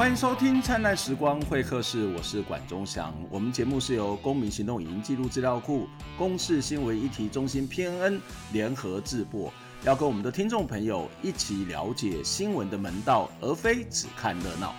欢迎收听《灿烂时光会客室》，我是管中祥。我们节目是由公民行动影音记录资料库、公视新闻议题中心 PNN 联合制播，要跟我们的听众朋友一起了解新闻的门道，而非只看热闹。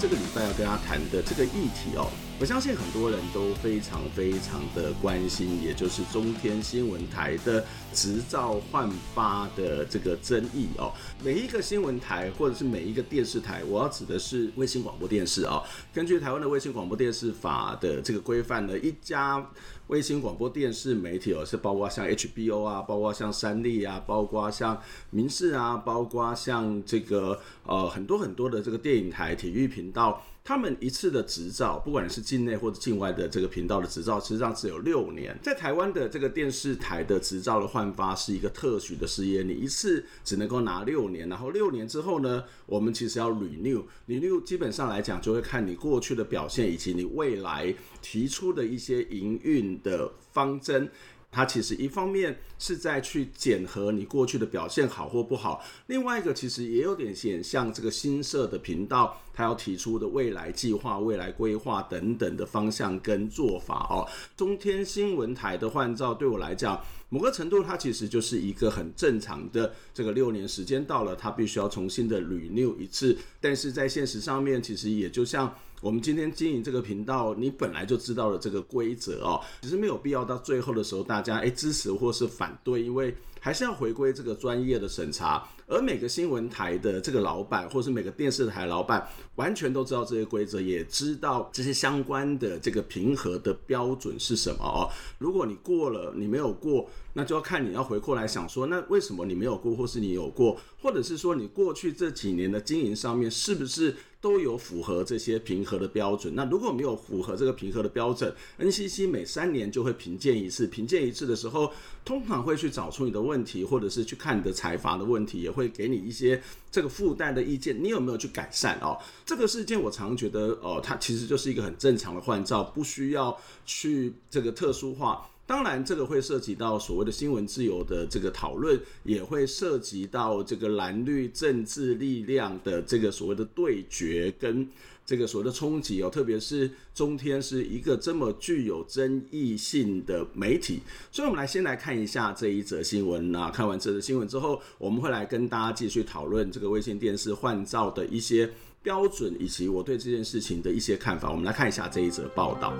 这个礼拜要跟大家谈的这个议题哦。我相信很多人都非常非常的关心，也就是中天新闻台的执照换发的这个争议哦。每一个新闻台或者是每一个电视台，我要指的是卫星广播电视哦。根据台湾的卫星广播电视法的这个规范呢，一家卫星广播电视媒体哦，是包括像 HBO 啊，包括像三立啊，包括像民视啊，包括像这个呃很多很多的这个电影台、体育频道。他们一次的执照，不管是境内或者境外的这个频道的执照，实际上只有六年。在台湾的这个电视台的执照的换发是一个特许的事业，你一次只能够拿六年，然后六年之后呢，我们其实要 renew，renew 基本上来讲就会看你过去的表现以及你未来提出的一些营运的方针。它其实一方面是在去检核你过去的表现好或不好，另外一个其实也有点显像这个新设的频道，它要提出的未来计划、未来规划等等的方向跟做法哦。中天新闻台的换照对我来讲，某个程度它其实就是一个很正常的这个六年时间到了，它必须要重新的 renew 一次，但是在现实上面，其实也就像。我们今天经营这个频道，你本来就知道了这个规则哦，其实没有必要到最后的时候大家诶支持或是反对，因为还是要回归这个专业的审查。而每个新闻台的这个老板，或是每个电视台老板，完全都知道这些规则，也知道这些相关的这个评核的标准是什么哦。如果你过了，你没有过，那就要看你要回过来想说，那为什么你没有过，或是你有过，或者是说你过去这几年的经营上面是不是？都有符合这些评核的标准。那如果没有符合这个评核的标准，NCC 每三年就会评鉴一次。评鉴一次的时候，通常会去找出你的问题，或者是去看你的财阀的问题，也会会给你一些这个附带的意见。你有没有去改善哦？这个事件我常觉得，哦，它其实就是一个很正常的换照，不需要去这个特殊化。当然，这个会涉及到所谓的新闻自由的这个讨论，也会涉及到这个蓝绿政治力量的这个所谓的对决跟这个所谓的冲击哦。特别是中天是一个这么具有争议性的媒体，所以我们来先来看一下这一则新闻啊。看完这则新闻之后，我们会来跟大家继续讨论这个卫星电视换照的一些标准，以及我对这件事情的一些看法。我们来看一下这一则报道。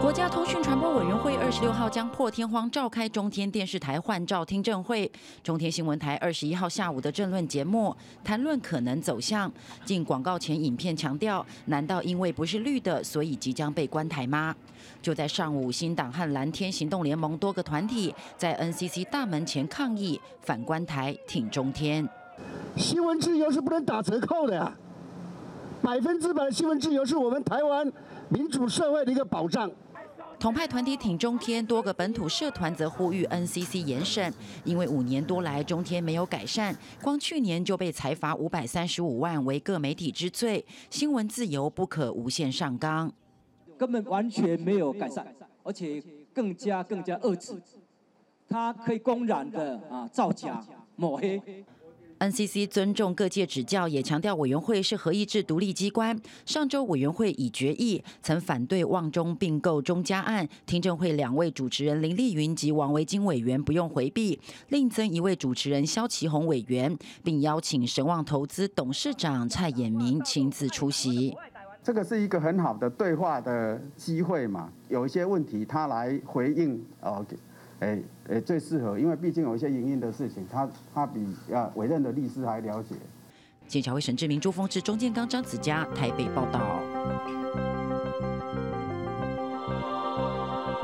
国家通讯传播委员会二十六号将破天荒召开中天电视台换照听证会。中天新闻台二十一号下午的政论节目谈论可能走向。进广告前影片强调：难道因为不是绿的，所以即将被关台吗？就在上午，新党和蓝天行动联盟多个团体在 NCC 大门前抗议，反关台，挺中天。新闻自由是不能打折扣的呀，百分之百新闻自由是我们台湾民主社会的一个保障。统派团体挺中天，多个本土社团则呼吁 NCC 严审，因为五年多来中天没有改善，光去年就被裁罚五百三十五万为各媒体之罪，新闻自由不可无限上纲，根本完全没有改善，而且更加更加遏制，他可以公然的啊造假抹黑。NCC 尊重各界指教，也强调委员会是合议制独立机关。上周委员会已决议，曾反对旺中并购中嘉案。听证会两位主持人林丽云及王维金委员不用回避，另增一位主持人萧其宏委员，并邀请神旺投资董事长蔡衍明亲自出席。这个是一个很好的对话的机会嘛？有一些问题他来回应哦。哎哎，最适合，因为毕竟有一些营运的事情，他他比啊委任的律师还了解。记者为沈志明、朱峰志、钟建刚、张子佳台北报道。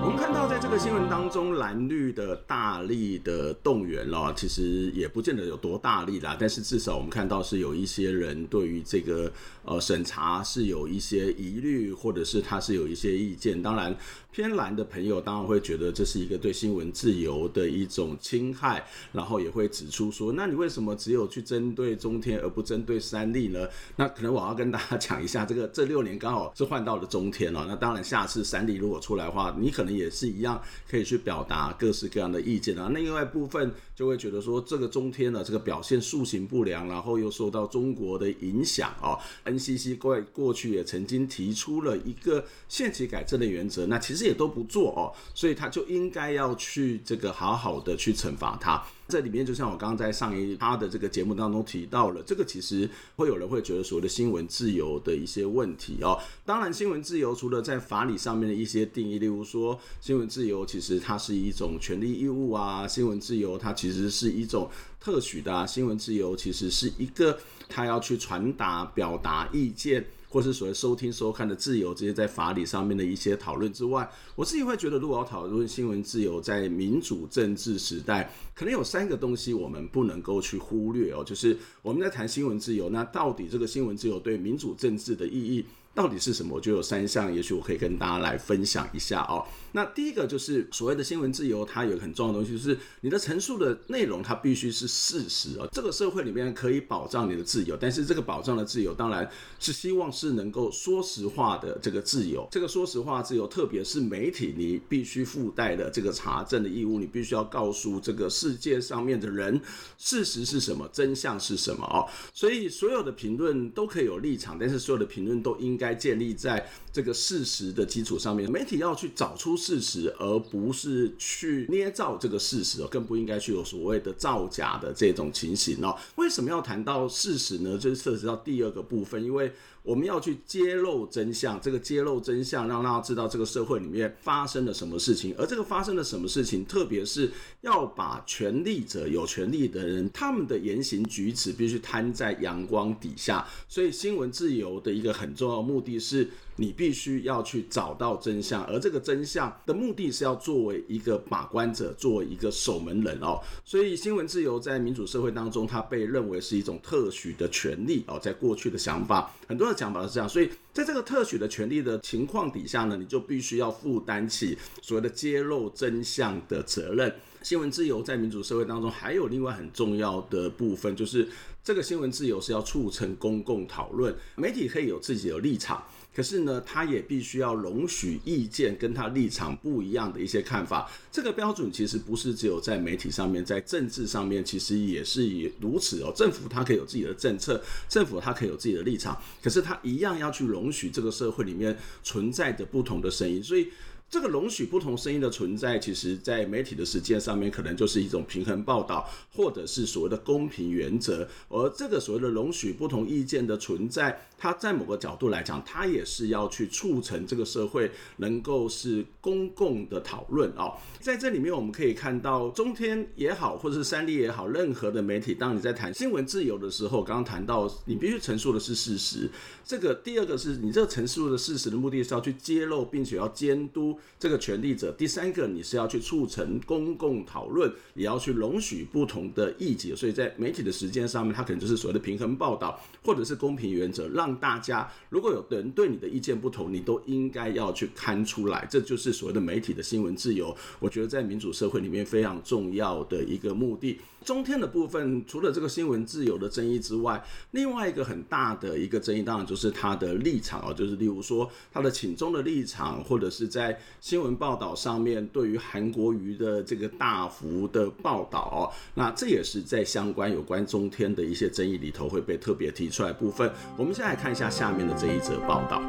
我们看到，在这个新闻当中，蓝绿的大力的动员了，其实也不见得有多大力啦。但是至少我们看到是有一些人对于这个呃审查是有一些疑虑，或者是他是有一些意见。当然，偏蓝的朋友当然会觉得这是一个对新闻自由的一种侵害，然后也会指出说，那你为什么只有去针对中天而不针对三立呢？那可能我要跟大家讲一下，这个这六年刚好是换到了中天了。那当然，下次三立如果出来的话，你可能。也是一样可以去表达各式各样的意见啊。那另外一部分就会觉得说，这个中天的这个表现素行不良，然后又受到中国的影响哦。NCC 过过去也曾经提出了一个限期改正的原则，那其实也都不做哦，所以他就应该要去这个好好的去惩罚他。这里面就像我刚刚在上一趴的这个节目当中提到了，这个其实会有人会觉得所谓的新闻自由的一些问题哦。当然，新闻自由除了在法理上面的一些定义，例如说新闻自由其实它是一种权利义务啊，新闻自由它其实是一种特许的啊，新闻自由其实是一个他要去传达、表达意见。或是所谓收听收看的自由，这些在法理上面的一些讨论之外，我自己会觉得，如果要讨论新闻自由在民主政治时代，可能有三个东西我们不能够去忽略哦，就是我们在谈新闻自由，那到底这个新闻自由对民主政治的意义到底是什么？我就有三项，也许我可以跟大家来分享一下哦。那第一个就是所谓的新闻自由，它有很重要的东西，就是你的陈述的内容它必须是事实哦。这个社会里面可以保障你的自由，但是这个保障的自由当然是希望是能够说实话的这个自由。这个说实话自由，特别是媒体，你必须附带的这个查证的义务，你必须要告诉这个世界上面的人事实是什么，真相是什么哦。所以所有的评论都可以有立场，但是所有的评论都应该建立在这个事实的基础上面。媒体要去找出事实，而不是去捏造这个事实，更不应该去有所谓的造假的这种情形哦。为什么要谈到事实呢？就是涉及到第二个部分，因为我们要去揭露真相，这个揭露真相，让大家知道这个社会里面发生了什么事情，而这个发生了什么事情，特别是要把权力者、有权力的人，他们的言行举止必须摊在阳光底下。所以，新闻自由的一个很重要的目的是，你必须要去找到真相，而这个真相的目的是要作为一个把关者，作为一个守门人哦。所以，新闻自由在民主社会当中，它被认为是一种特许的权利哦。在过去的想法，很多的。讲法是这样，所以在这个特许的权利的情况底下呢，你就必须要负担起所谓的揭露真相的责任。新闻自由在民主社会当中还有另外很重要的部分，就是这个新闻自由是要促成公共讨论，媒体可以有自己的立场。可是呢，他也必须要容许意见跟他立场不一样的一些看法。这个标准其实不是只有在媒体上面，在政治上面其实也是以如此哦。政府它可以有自己的政策，政府它可以有自己的立场，可是它一样要去容许这个社会里面存在着不同的声音，所以。这个容许不同声音的存在，其实在媒体的实践上面，可能就是一种平衡报道，或者是所谓的公平原则。而这个所谓的容许不同意见的存在，它在某个角度来讲，它也是要去促成这个社会能够是公共的讨论哦。在这里面，我们可以看到中天也好，或者是三立也好，任何的媒体，当你在谈新闻自由的时候，刚刚谈到你必须陈述的是事实。这个第二个是你这个陈述的事实的目的是要去揭露，并且要监督。这个权利者，第三个你是要去促成公共讨论，也要去容许不同的意见，所以在媒体的时间上面，它可能就是所谓的平衡报道，或者是公平原则，让大家如果有人对你的意见不同，你都应该要去看出来，这就是所谓的媒体的新闻自由。我觉得在民主社会里面非常重要的一个目的。中天的部分，除了这个新闻自由的争议之外，另外一个很大的一个争议，当然就是他的立场啊，就是例如说他的请中的立场，或者是在新闻报道上面对于韩国瑜的这个大幅的报道，那这也是在相关有关中天的一些争议里头会被特别提出来部分。我们先来看一下下面的这一则报道。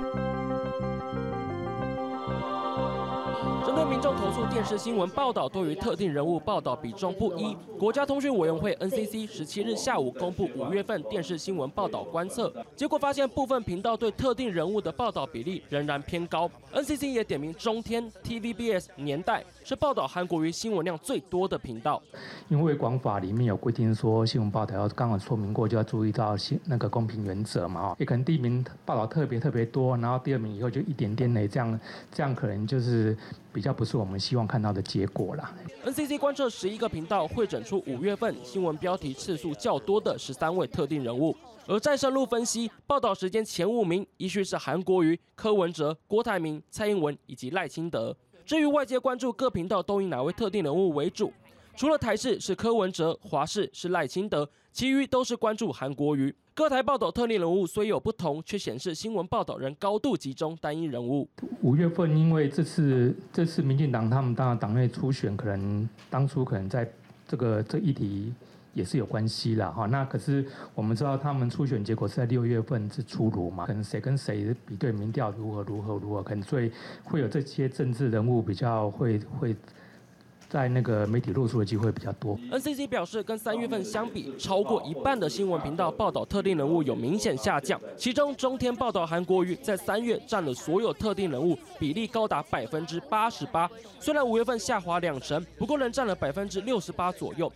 针对民众投诉电视新闻报道对于特定人物报道比重不一，国家通讯委员会 NCC 十七日下午公布五月份电视新闻报道观测，结果发现部分频道对特定人物的报道比例仍然偏高。NCC 也点名中天、TVBS、年代是报道韩国瑜新闻量最多的频道。因为广法里面有规定说新闻报道要刚好说明过就要注意到新那个公平原则嘛，也可能第一名报道特别特别多，然后第二名以后就一点点的这样，这样可能就是比较不是我们希望看到的结果啦。NCC 观测十一个频道，汇整出五月份新闻标题次数较多的十三位特定人物。而再深入分析，报道时间前五名依序是韩国瑜、柯文哲、郭台铭、蔡英文以及赖清德。至于外界关注各频道都以哪位特定人物为主，除了台视是柯文哲、华视是赖清德，其余都是关注韩国瑜。各台报道特定人物虽有不同，却显示新闻报道仍高度集中单一人物。五月份因为这次这次民进党他们当然党内初选，可能当初可能在这个这议题也是有关系啦。哈。那可是我们知道他们初选结果是在六月份是出炉嘛，可能谁跟谁比对民调如何如何如何，可能所以会有这些政治人物比较会会。在那个媒体露出的机会比较多。NCC 表示，跟三月份相比，超过一半的新闻频道报道特定人物有明显下降。其中，中天报道韩国瑜在三月占了所有特定人物比例高达百分之八十八。虽然五月份下滑两成，不过仍占了百分之六十八左右。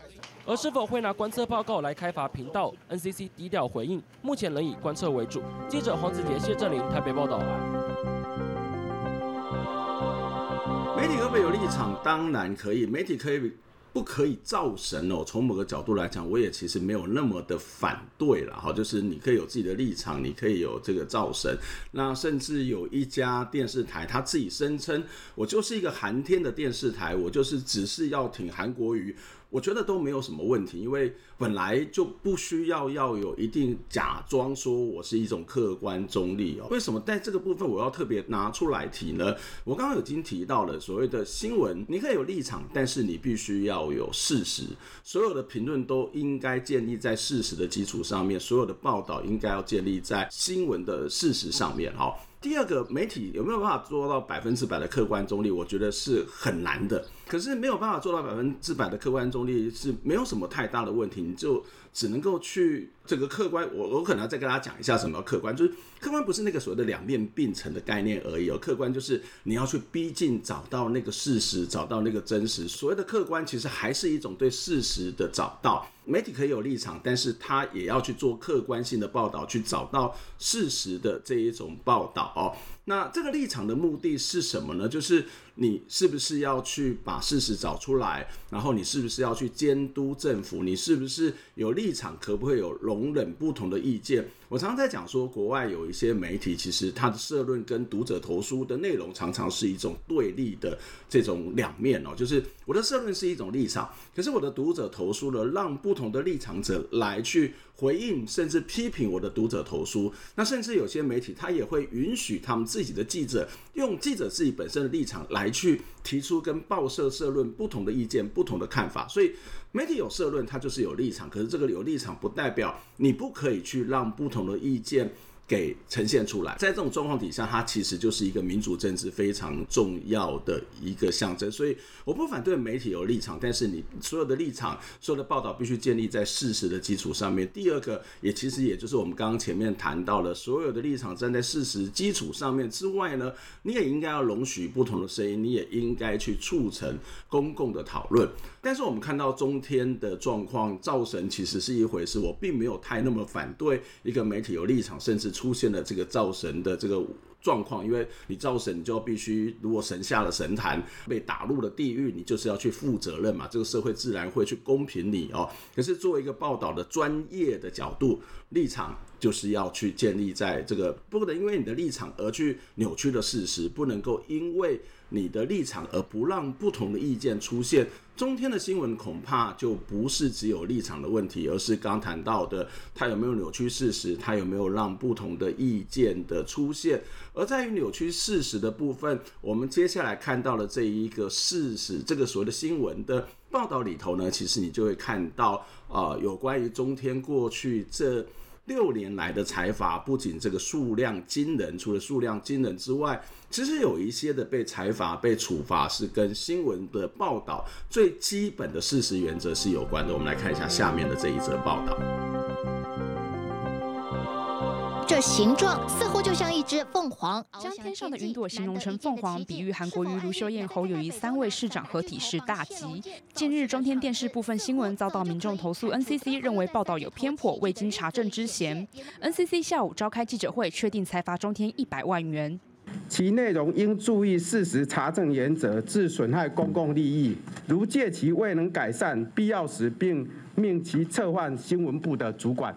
而是否会拿观测报告来开发频道，NCC 低调回应，目前仍以观测为主。记者黄子杰、谢振林台北报道。媒体可不可以有立场？当然可以。媒体可以不可以造神哦？从某个角度来讲，我也其实没有那么的反对了哈。就是你可以有自己的立场，你可以有这个造神。那甚至有一家电视台，他自己声称我就是一个韩天的电视台，我就是只是要挺韩国瑜。我觉得都没有什么问题，因为本来就不需要要有一定假装说我是一种客观中立哦。为什么在这个部分我要特别拿出来提呢？我刚刚已经提到了所谓的新闻，你可以有立场，但是你必须要有事实。所有的评论都应该建立在事实的基础上面，所有的报道应该要建立在新闻的事实上面。哈，第二个，媒体有没有办法做到百分之百的客观中立？我觉得是很难的。可是没有办法做到百分之百的客观中立是没有什么太大的问题，你就只能够去这个客观。我我可能要再跟大家讲一下什么客观，就是客观不是那个所谓的两面并存的概念而已哦。客观就是你要去逼近找到那个事实，找到那个真实。所谓的客观其实还是一种对事实的找到。媒体可以有立场，但是他也要去做客观性的报道，去找到事实的这一种报道哦。那这个立场的目的是什么呢？就是你是不是要去把事实找出来，然后你是不是要去监督政府？你是不是有立场？可不可以有容忍不同的意见？我常常在讲说，国外有一些媒体，其实它的社论跟读者投书的内容常常是一种对立的这种两面哦。就是我的社论是一种立场，可是我的读者投书呢，让不同的立场者来去回应，甚至批评我的读者投书。那甚至有些媒体，他也会允许他们自己的记者用记者自己本身的立场来去提出跟报社社论不同的意见、不同的看法。所以。媒体有社论，它就是有立场。可是这个有立场不代表你不可以去让不同的意见给呈现出来，在这种状况底下，它其实就是一个民主政治非常重要的一个象征。所以我不反对媒体有立场，但是你所有的立场、所有的报道必须建立在事实的基础上面。第二个，也其实也就是我们刚刚前面谈到了，所有的立场站在事实基础上面之外呢，你也应该要容许不同的声音，你也应该去促成公共的讨论。但是我们看到中天的状况，造神其实是一回事，我并没有太那么反对一个媒体有立场，甚至。出现了这个造神的这个状况，因为你造神，你就必须，如果神下了神坛，被打入了地狱，你就是要去负责任嘛。这个社会自然会去公平你哦。可是作为一个报道的专业的角度立场，就是要去建立在这个不能因为你的立场而去扭曲的事实，不能够因为你的立场而不让不同的意见出现。中天的新闻恐怕就不是只有立场的问题，而是刚谈到的，它有没有扭曲事实，它有没有让不同的意见的出现。而在于扭曲事实的部分，我们接下来看到了这一个事实，这个所谓的新闻的报道里头呢，其实你就会看到啊、有关于中天过去这。六年来的财阀不仅这个数量惊人，除了数量惊人之外，其实有一些的被财阀被处罚是跟新闻的报道最基本的事实原则是有关的。我们来看一下下面的这一则报道。这形状似乎就像一只凤凰，将天上的云朵形容成凤凰，比喻韩国瑜、卢秀燕、侯友宜三位市长合体是大吉。近日，中天电视部分新闻遭到民众投诉，NCC 认为报道有偏颇，未经查证之嫌。NCC 下午召开记者会，确定裁罚中天一百万元。其内容应注意事实查证原则，致损害公共利益，如借其未能改善，必要时并命其撤换新闻部的主管。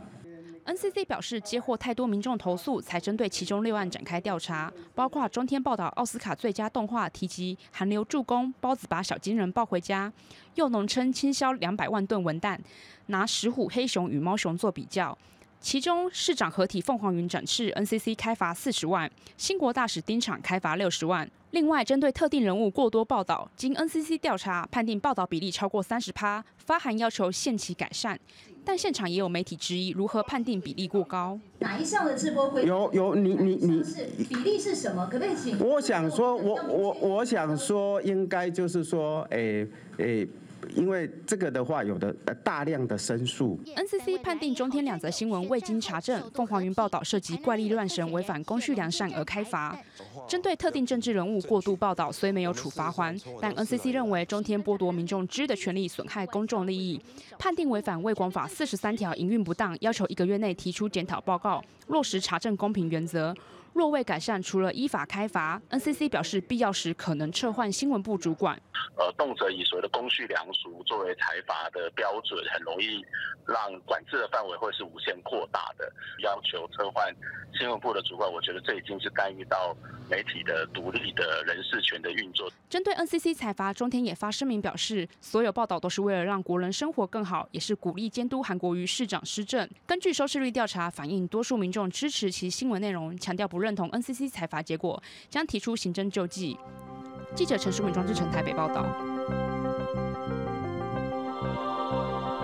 NCC 表示，接获太多民众投诉，才针对其中六案展开调查，包括中天报道奥斯卡最佳动画提及韩流助攻，包子把小金人抱回家，又农称倾销两百万吨文旦，拿石虎、黑熊与猫熊做比较。其中市长合体凤凰云展翅，NCC 开罚四十万；新国大使丁场开罚六十万。另外，针对特定人物过多报道，经 NCC 调查判定报道比例超过三十趴，发函要求限期改善。但现场也有媒体质疑，如何判定比例过高？哪一项的直播会有有你你你比例是什么？可不可以请？我想说，我我我想说，应该就是说，诶、欸、诶。欸因为这个的话，有的大量的申诉。NCC 判定中天两则新闻未经查证，凤凰云报道涉及怪力乱神，违反公序良善而开罚。针对特定政治人物过度报道，虽没有处罚还，但 NCC 认为中天剥夺民众知的权利，损害公众利益，判定违反《卫广法》四十三条营运不当，要求一个月内提出检讨报告，落实查证公平原则。若未改善，除了依法开罚，NCC 表示必要时可能撤换新闻部主管。呃，动辄以所谓的公序良俗作为裁罚的标准，很容易让管制的范围会是无限扩大的。要求撤换新闻部的主管，我觉得这已经是干预到媒体的独立的人事权的运作。针对 NCC 裁罚，中天也发声明表示，所有报道都是为了让国人生活更好，也是鼓励监督韩国瑜市长施政。根据收视率调查反映，多数民众支持其新闻内容，强调不认同 NCC 裁罚结果，将提出行政救济。记者陈淑敏、庄志成台北报道。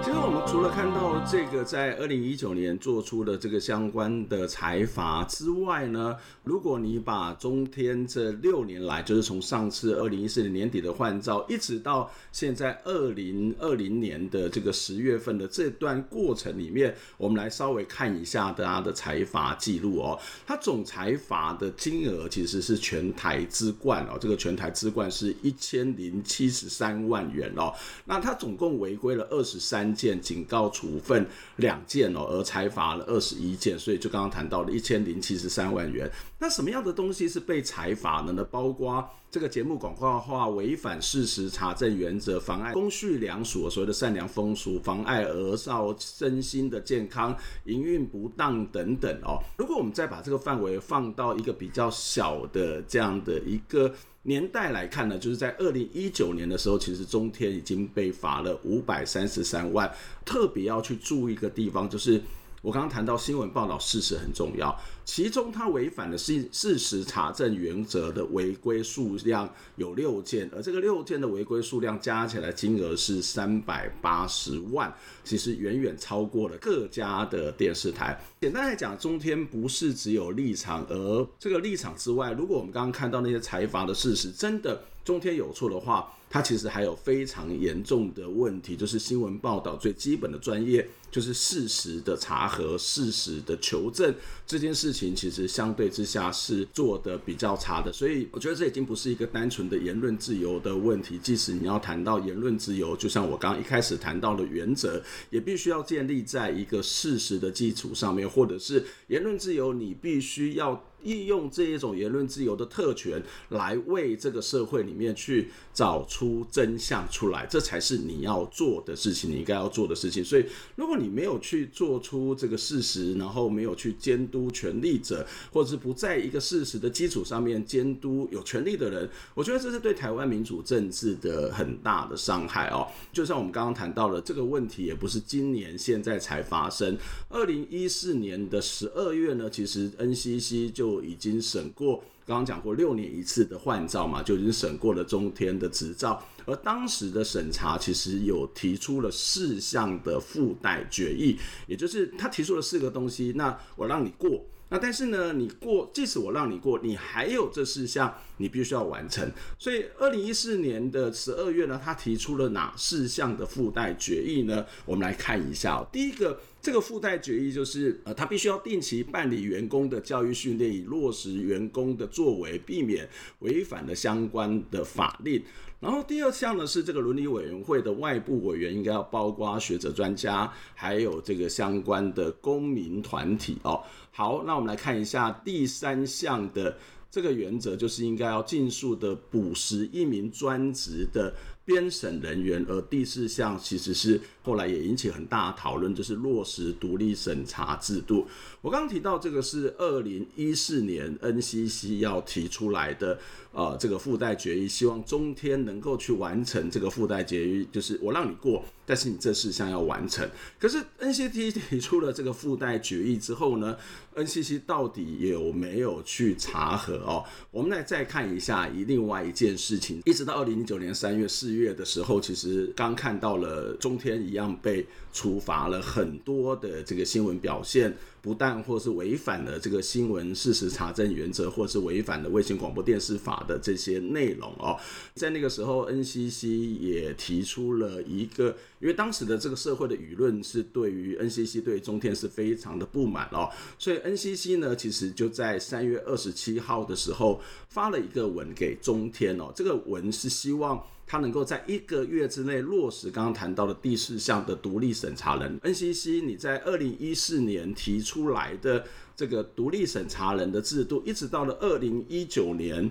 其实我们除了看到这个在二零一九年做出的这个相关的财罚之外呢，如果你把中天这六年来，就是从上次二零一四年年底的换照，一直到现在二零二零年的这个十月份的这段过程里面，我们来稍微看一下大家的财罚记录哦。它总财罚的金额其实是全台之冠哦，这个全台之冠是一千零七十三万元哦。那它总共违规了二十三件警告处分两件哦，而裁罚了二十一件，所以就刚刚谈到了一千零七十三万元。那什么样的东西是被裁罚的呢？包括这个节目广告化违反事实查证原则，妨碍公序良俗，所谓的善良风俗，妨碍儿少身心的健康，营运不当等等哦。如果我们再把这个范围放到一个比较小的这样的一个。年代来看呢，就是在二零一九年的时候，其实中天已经被罚了五百三十三万。特别要去注意一个地方，就是。我刚刚谈到新闻报道事实很重要，其中它违反的是事实查证原则的违规数量有六件，而这个六件的违规数量加起来金额是三百八十万，其实远远超过了各家的电视台。简单来讲，中天不是只有立场，而这个立场之外，如果我们刚刚看到那些财阀的事实，真的中天有错的话，它其实还有非常严重的问题，就是新闻报道最基本的专业。就是事实的查核、事实的求证这件事情，其实相对之下是做得比较差的。所以我觉得这已经不是一个单纯的言论自由的问题。即使你要谈到言论自由，就像我刚刚一开始谈到的原则，也必须要建立在一个事实的基础上面，或者是言论自由，你必须要。利用这一种言论自由的特权来为这个社会里面去找出真相出来，这才是你要做的事情，你应该要做的事情。所以，如果你没有去做出这个事实，然后没有去监督权力者，或者是不在一个事实的基础上面监督有权力的人，我觉得这是对台湾民主政治的很大的伤害哦。就像我们刚刚谈到了这个问题，也不是今年现在才发生。二零一四年的十二月呢，其实 NCC 就已经审过，刚刚讲过六年一次的换照嘛，就已经审过了中天的执照，而当时的审查其实有提出了四项的附带决议，也就是他提出了四个东西，那我让你过。那但是呢，你过，即使我让你过，你还有这四项你必须要完成。所以，二零一四年的十二月呢，他提出了哪四项的附带决议呢？我们来看一下。第一个，这个附带决议就是，呃，他必须要定期办理员工的教育训练，以落实员工的作为，避免违反了相关的法令。然后第二项呢，是这个伦理委员会的外部委员应该要包括学者专家，还有这个相关的公民团体哦。好，那我们来看一下第三项的这个原则就是应该要尽速的补实一名专职的编审人员，而第四项其实是后来也引起很大的讨论，就是落实独立审查制度。我刚刚提到这个是二零一四年 NCC 要提出来的，呃，这个附带决议，希望中天能够去完成这个附带决议，就是我让你过，但是你这事项要完成。可是 NCT 提出了这个附带决议之后呢，NCC 到底有没有去查核哦？我们来再看一下，以另外一件事情，一直到二零一九年三月四月的时候，其实刚看到了中天一样被处罚了很多的这个新闻表现。不但或是违反了这个新闻事实查证原则，或是违反了卫星广播电视法的这些内容哦，在那个时候，NCC 也提出了一个，因为当时的这个社会的舆论是对于 NCC 对中天是非常的不满哦，所以 NCC 呢，其实就在三月二十七号的时候发了一个文给中天哦，这个文是希望。他能够在一个月之内落实刚刚谈到的第四项的独立审查人 NCC，你在二零一四年提出来的这个独立审查人的制度，一直到了二零一九年，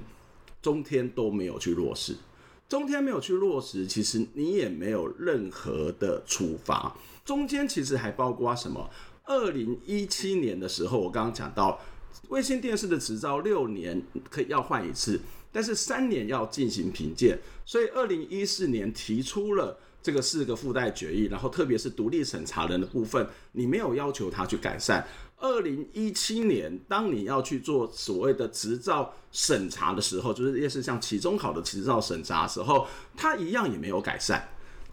中天都没有去落实。中天没有去落实，其实你也没有任何的处罚。中间其实还包括什么？二零一七年的时候，我刚刚讲到卫星电视的执照六年可以要换一次。但是三年要进行评鉴，所以二零一四年提出了这个四个附带决议，然后特别是独立审查人的部分，你没有要求他去改善。二零一七年，当你要去做所谓的执照审查的时候，就是类似像期中考的执照审查时候，他一样也没有改善。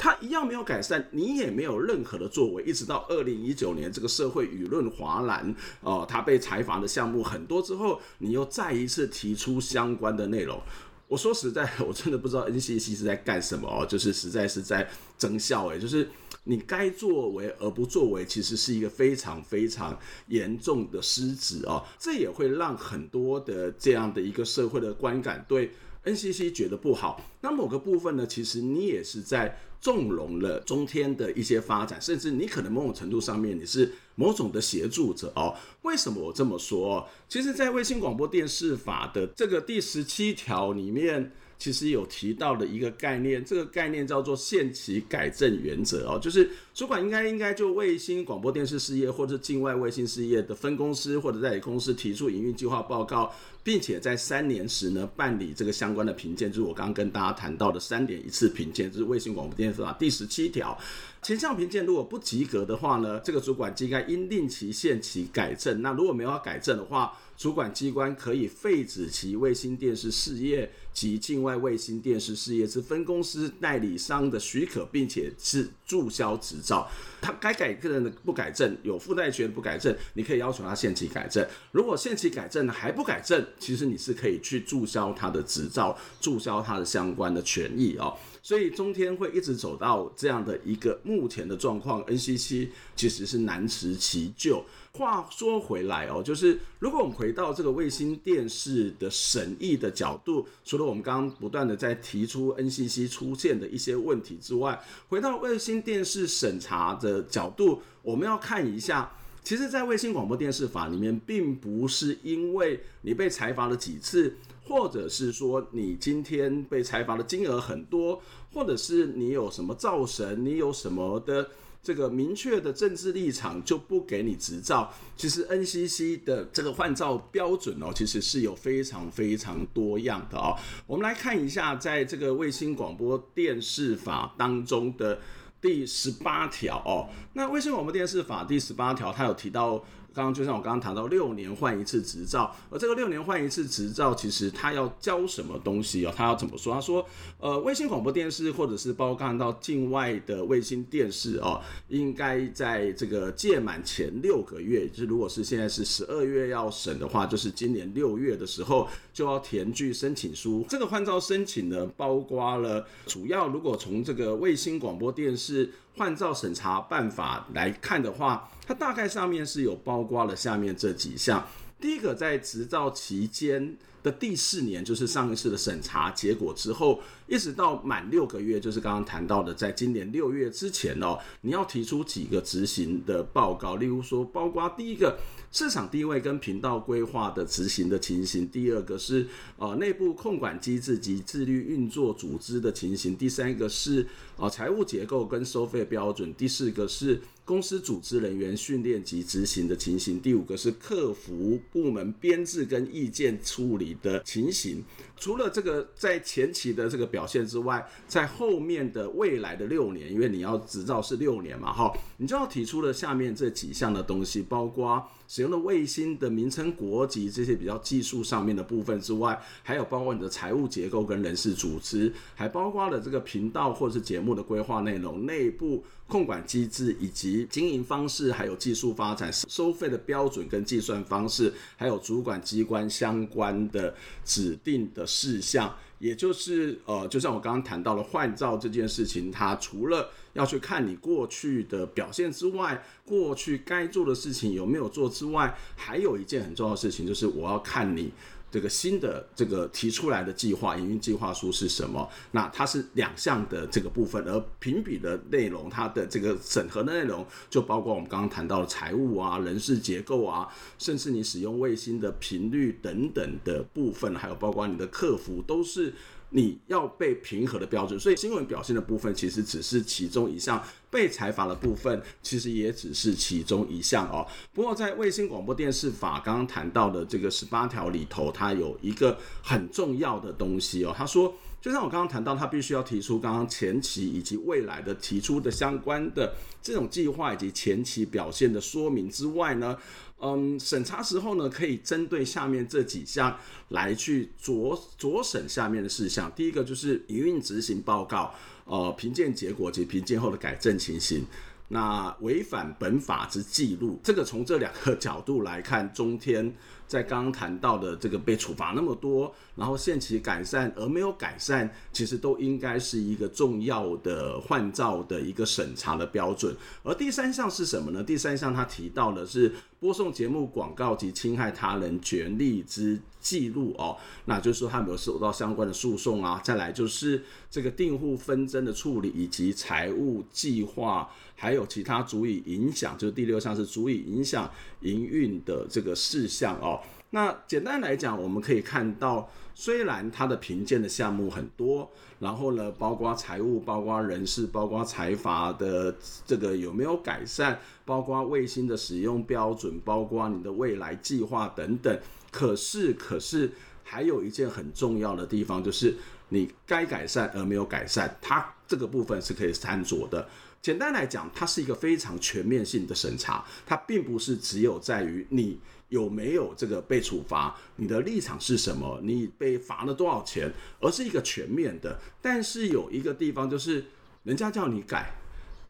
他一样没有改善，你也没有任何的作为，一直到二零一九年，这个社会舆论哗然，哦，他被裁罚的项目很多之后，你又再一次提出相关的内容。我说实在，我真的不知道 NCC 是在干什么哦，就是实在是在增效诶，就是你该作为而不作为，其实是一个非常非常严重的失职哦，这也会让很多的这样的一个社会的观感对 NCC 觉得不好。那某个部分呢，其实你也是在。纵容了中天的一些发展，甚至你可能某种程度上面你是某种的协助者哦。为什么我这么说？其实，在卫星广播电视法的这个第十七条里面。其实有提到的一个概念，这个概念叫做限期改正原则哦，就是主管应该应该就卫星广播电视事业或者境外卫星事业的分公司或者代理公司提出营运计划报告，并且在三年时呢办理这个相关的评鉴，就是我刚刚跟大家谈到的三点一次评鉴，就是卫星广播电视法第十七条。前项评鉴如果不及格的话呢，这个主管机关应令其限期改正。那如果没有要改正的话，主管机关可以废止其卫星电视事业及境外卫星电视事业之分公司代理商的许可，并且是注销执照。他该改正的不改正，有附带权不改正，你可以要求他限期改正。如果限期改正还不改正，其实你是可以去注销他的执照，注销他的相关的权益哦。所以中天会一直走到这样的一个目前的状况，NCC 其实是难辞其咎。话说回来哦，就是如果我们回到这个卫星电视的审议的角度，除了我们刚刚不断的在提出 NCC 出现的一些问题之外，回到卫星电视审查的角度，我们要看一下，其实，在卫星广播电视法里面，并不是因为你被裁罚了几次。或者是说你今天被裁罚的金额很多，或者是你有什么造神，你有什么的这个明确的政治立场，就不给你执照。其实 NCC 的这个换照标准哦，其实是有非常非常多样的哦。我们来看一下，在这个卫星广播电视法当中的第十八条哦，那卫星广播电视法第十八条，它有提到。刚刚就像我刚刚谈到，六年换一次执照，而这个六年换一次执照，其实他要交什么东西哦？他要怎么说？他说，呃，卫星广播电视或者是包括看到境外的卫星电视哦，应该在这个届满前六个月，就是如果是现在是十二月要审的话，就是今年六月的时候就要填具申请书。这个换照申请呢，包括了主要如果从这个卫星广播电视换照审查办法来看的话。它大概上面是有包括了下面这几项。第一个，在执照期间的第四年，就是上一次的审查结果之后，一直到满六个月，就是刚刚谈到的，在今年六月之前哦，你要提出几个执行的报告，例如说，包括第一个，市场地位跟频道规划的执行的情形；第二个是呃内部控管机制及自律运作组织的情形；第三个是呃财务结构跟收费标准；第四个是。公司组织人员训练及执行的情形，第五个是客服部门编制跟意见处理的情形。除了这个在前期的这个表现之外，在后面的未来的六年，因为你要执照是六年嘛，哈，你就要提出了下面这几项的东西，包括使用的卫星的名称、国籍这些比较技术上面的部分之外，还有包括你的财务结构跟人事组织，还包括了这个频道或者是节目的规划内容、内部控管机制以及经营方式，还有技术发展、收费的标准跟计算方式，还有主管机关相关的指定的事项，也就是呃，就像我刚刚谈到了换照这件事情，它除了要去看你过去的表现之外，过去该做的事情有没有做之外，还有一件很重要的事情，就是我要看你。这个新的这个提出来的计划营运计划书是什么？那它是两项的这个部分，而评比的内容，它的这个审核的内容就包括我们刚刚谈到的财务啊、人事结构啊，甚至你使用卫星的频率等等的部分，还有包括你的客服都是。你要被平和的标准，所以新闻表现的部分其实只是其中一项，被裁罚的部分其实也只是其中一项哦。不过在卫星广播电视法刚刚谈到的这个十八条里头，它有一个很重要的东西哦。他说，就像我刚刚谈到，他必须要提出刚刚前期以及未来的提出的相关的这种计划以及前期表现的说明之外呢。嗯，审查时候呢，可以针对下面这几项来去酌酌审下面的事项。第一个就是营运执行报告，呃，评鉴结果及评鉴后的改正情形。那违反本法之记录，这个从这两个角度来看，中天。在刚刚谈到的这个被处罚那么多，然后限期改善而没有改善，其实都应该是一个重要的换照的一个审查的标准。而第三项是什么呢？第三项他提到的是播送节目广告及侵害他人权利之记录哦，那就是说他没有受到相关的诉讼啊。再来就是这个订户纷争的处理以及财务计划，还有其他足以影响，就是第六项是足以影响营运的这个事项哦。那简单来讲，我们可以看到，虽然它的评鉴的项目很多，然后呢，包括财务、包括人事、包括财阀的这个有没有改善，包括卫星的使用标准，包括你的未来计划等等。可是，可是还有一件很重要的地方，就是你该改善而没有改善，它这个部分是可以参酌的。简单来讲，它是一个非常全面性的审查，它并不是只有在于你。有没有这个被处罚？你的立场是什么？你被罚了多少钱？而是一个全面的。但是有一个地方就是，人家叫你改，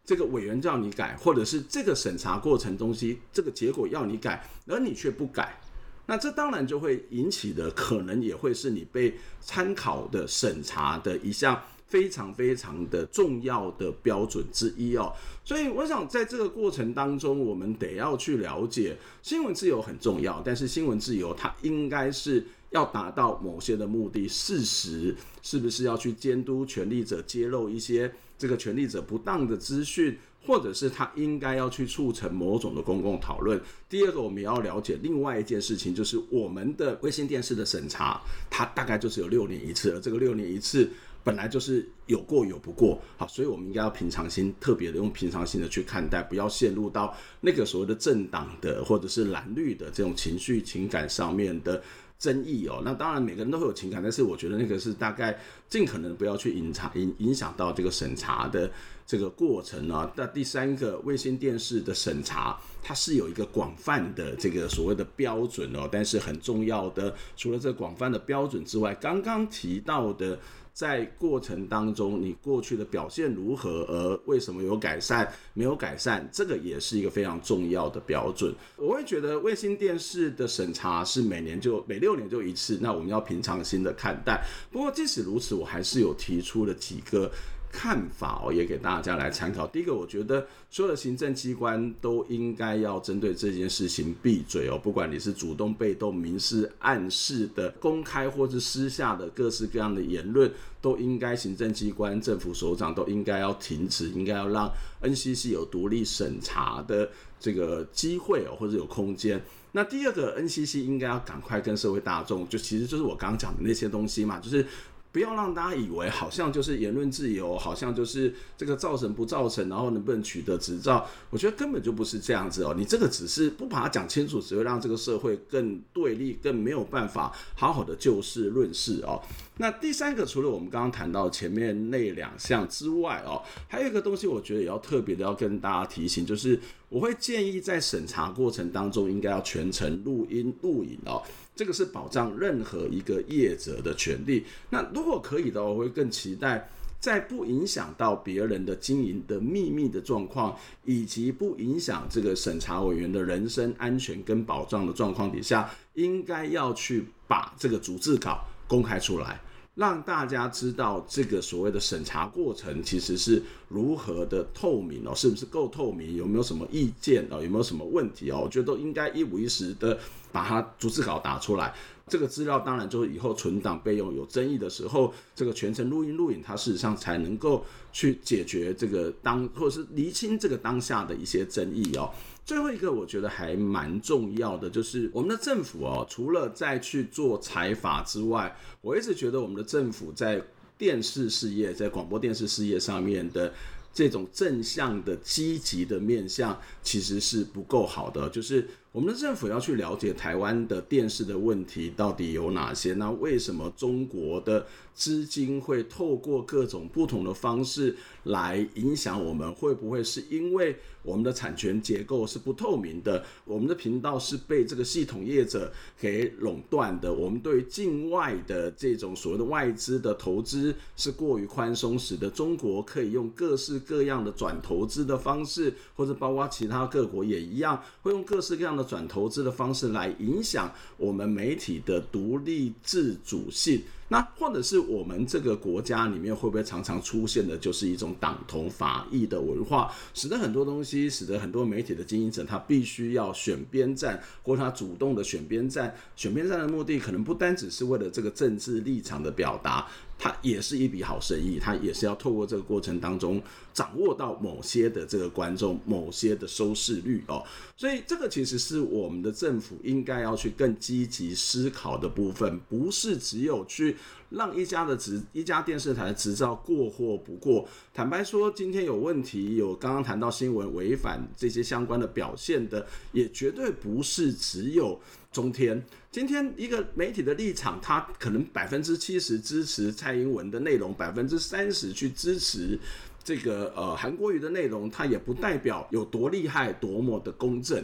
这个委员叫你改，或者是这个审查过程东西，这个结果要你改，而你却不改，那这当然就会引起的可能也会是你被参考的审查的一项。非常非常的重要的标准之一哦，所以我想在这个过程当中，我们得要去了解新闻自由很重要，但是新闻自由它应该是要达到某些的目的，事实是不是要去监督权力者揭露一些这个权力者不当的资讯，或者是他应该要去促成某种的公共讨论。第二个，我们要了解另外一件事情，就是我们的卫星电视的审查，它大概就是有六年一次，而这个六年一次。本来就是有过有不过，好，所以我们应该要平常心，特别的用平常心的去看待，不要陷入到那个所谓的政党的或者是蓝绿的这种情绪情感上面的争议哦。那当然每个人都会有情感，但是我觉得那个是大概尽可能不要去隐藏影影响到这个审查的这个过程啊。那第三个卫星电视的审查，它是有一个广泛的这个所谓的标准哦，但是很重要的，除了这广泛的标准之外，刚刚提到的。在过程当中，你过去的表现如何，而为什么有改善，没有改善，这个也是一个非常重要的标准。我会觉得卫星电视的审查是每年就每六年就一次，那我们要平常心的看待。不过即使如此，我还是有提出了几个看法哦，也给大家来参考。第一个，我觉得所有的行政机关都应该要针对这件事情闭嘴哦，不管你是主动、被动、明示、暗示的、公开或是私下的各式各样的言论，都应该行政机关、政府首长都应该要停止，应该要让 NCC 有独立审查的这个机会哦，或者有空间。那第二个，NCC 应该要赶快跟社会大众，就其实就是我刚刚讲的那些东西嘛，就是。不要让大家以为好像就是言论自由，好像就是这个造成不造成，然后能不能取得执照？我觉得根本就不是这样子哦。你这个只是不把它讲清楚，只会让这个社会更对立，更没有办法好好的就事论事哦。那第三个，除了我们刚刚谈到前面那两项之外哦，还有一个东西，我觉得也要特别的要跟大家提醒，就是我会建议在审查过程当中应该要全程录音录影哦。这个是保障任何一个业者的权利。那如果可以的话，我会更期待在不影响到别人的经营的秘密的状况，以及不影响这个审查委员的人身安全跟保障的状况底下，应该要去把这个逐字稿公开出来。让大家知道这个所谓的审查过程其实是如何的透明哦，是不是够透明？有没有什么意见哦？有没有什么问题哦？我觉得都应该一五一十的把它逐字稿打出来。这个资料当然就是以后存档备用，有争议的时候，这个全程录音录影，它事实上才能够去解决这个当或者是厘清这个当下的一些争议哦。最后一个我觉得还蛮重要的，就是我们的政府哦，除了在去做财法之外，我一直觉得我们的政府在电视事业、在广播电视事业上面的这种正向的、积极的面向，其实是不够好的，就是。我们的政府要去了解台湾的电视的问题到底有哪些？那为什么中国的资金会透过各种不同的方式来影响我们？会不会是因为我们的产权结构是不透明的？我们的频道是被这个系统业者给垄断的？我们对境外的这种所谓的外资的投资是过于宽松，使得中国可以用各式各样的转投资的方式，或者包括其他各国也一样，会用各式各样的。转投资的方式来影响我们媒体的独立自主性，那或者是我们这个国家里面会不会常常出现的，就是一种党同伐异的文化，使得很多东西，使得很多媒体的经营者他必须要选边站，或他主动的选边站。选边站的目的可能不单只是为了这个政治立场的表达。它也是一笔好生意，它也是要透过这个过程当中掌握到某些的这个观众、某些的收视率哦，所以这个其实是我们的政府应该要去更积极思考的部分，不是只有去让一家的执一家电视台的执照过或不过。坦白说，今天有问题，有刚刚谈到新闻违反这些相关的表现的，也绝对不是只有。中天今天一个媒体的立场，他可能百分之七十支持蔡英文的内容，百分之三十去支持这个呃韩国瑜的内容，它也不代表有多厉害、多么的公正，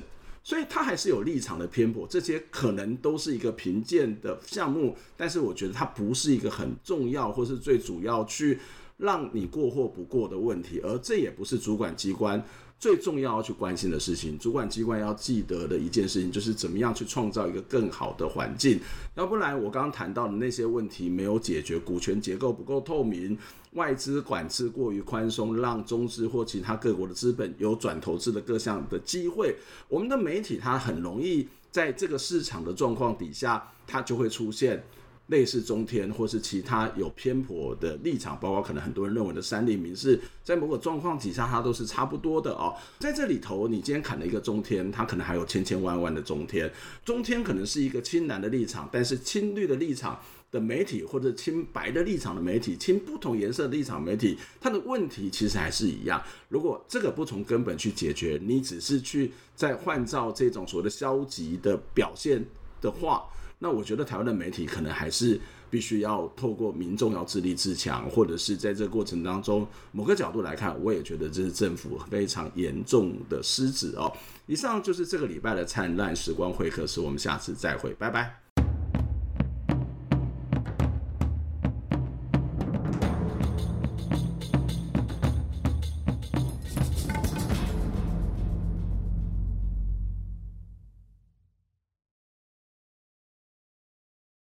所以它还是有立场的偏颇。这些可能都是一个评鉴的项目，但是我觉得它不是一个很重要或是最主要去让你过或不过的问题，而这也不是主管机关。最重要要去关心的事情，主管机关要记得的一件事情，就是怎么样去创造一个更好的环境。要不然，我刚刚谈到的那些问题没有解决，股权结构不够透明，外资管制过于宽松，让中资或其他各国的资本有转投资的各项的机会，我们的媒体它很容易在这个市场的状况底下，它就会出现。类似中天或是其他有偏颇的立场，包括可能很多人认为的三立民视，在某个状况底下，它都是差不多的哦。在这里头，你今天砍了一个中天，它可能还有千千万万的中天。中天可能是一个亲蓝的立场，但是亲绿的立场的媒体，或者亲白的立场的媒体，亲不同颜色的立场媒体，它的问题其实还是一样。如果这个不从根本去解决，你只是去在换照这种所谓的消极的表现的话，那我觉得台湾的媒体可能还是必须要透过民众要自立自强，或者是在这个过程当中某个角度来看，我也觉得这是政府非常严重的失职哦。以上就是这个礼拜的灿烂时光会客室，我们下次再会，拜拜。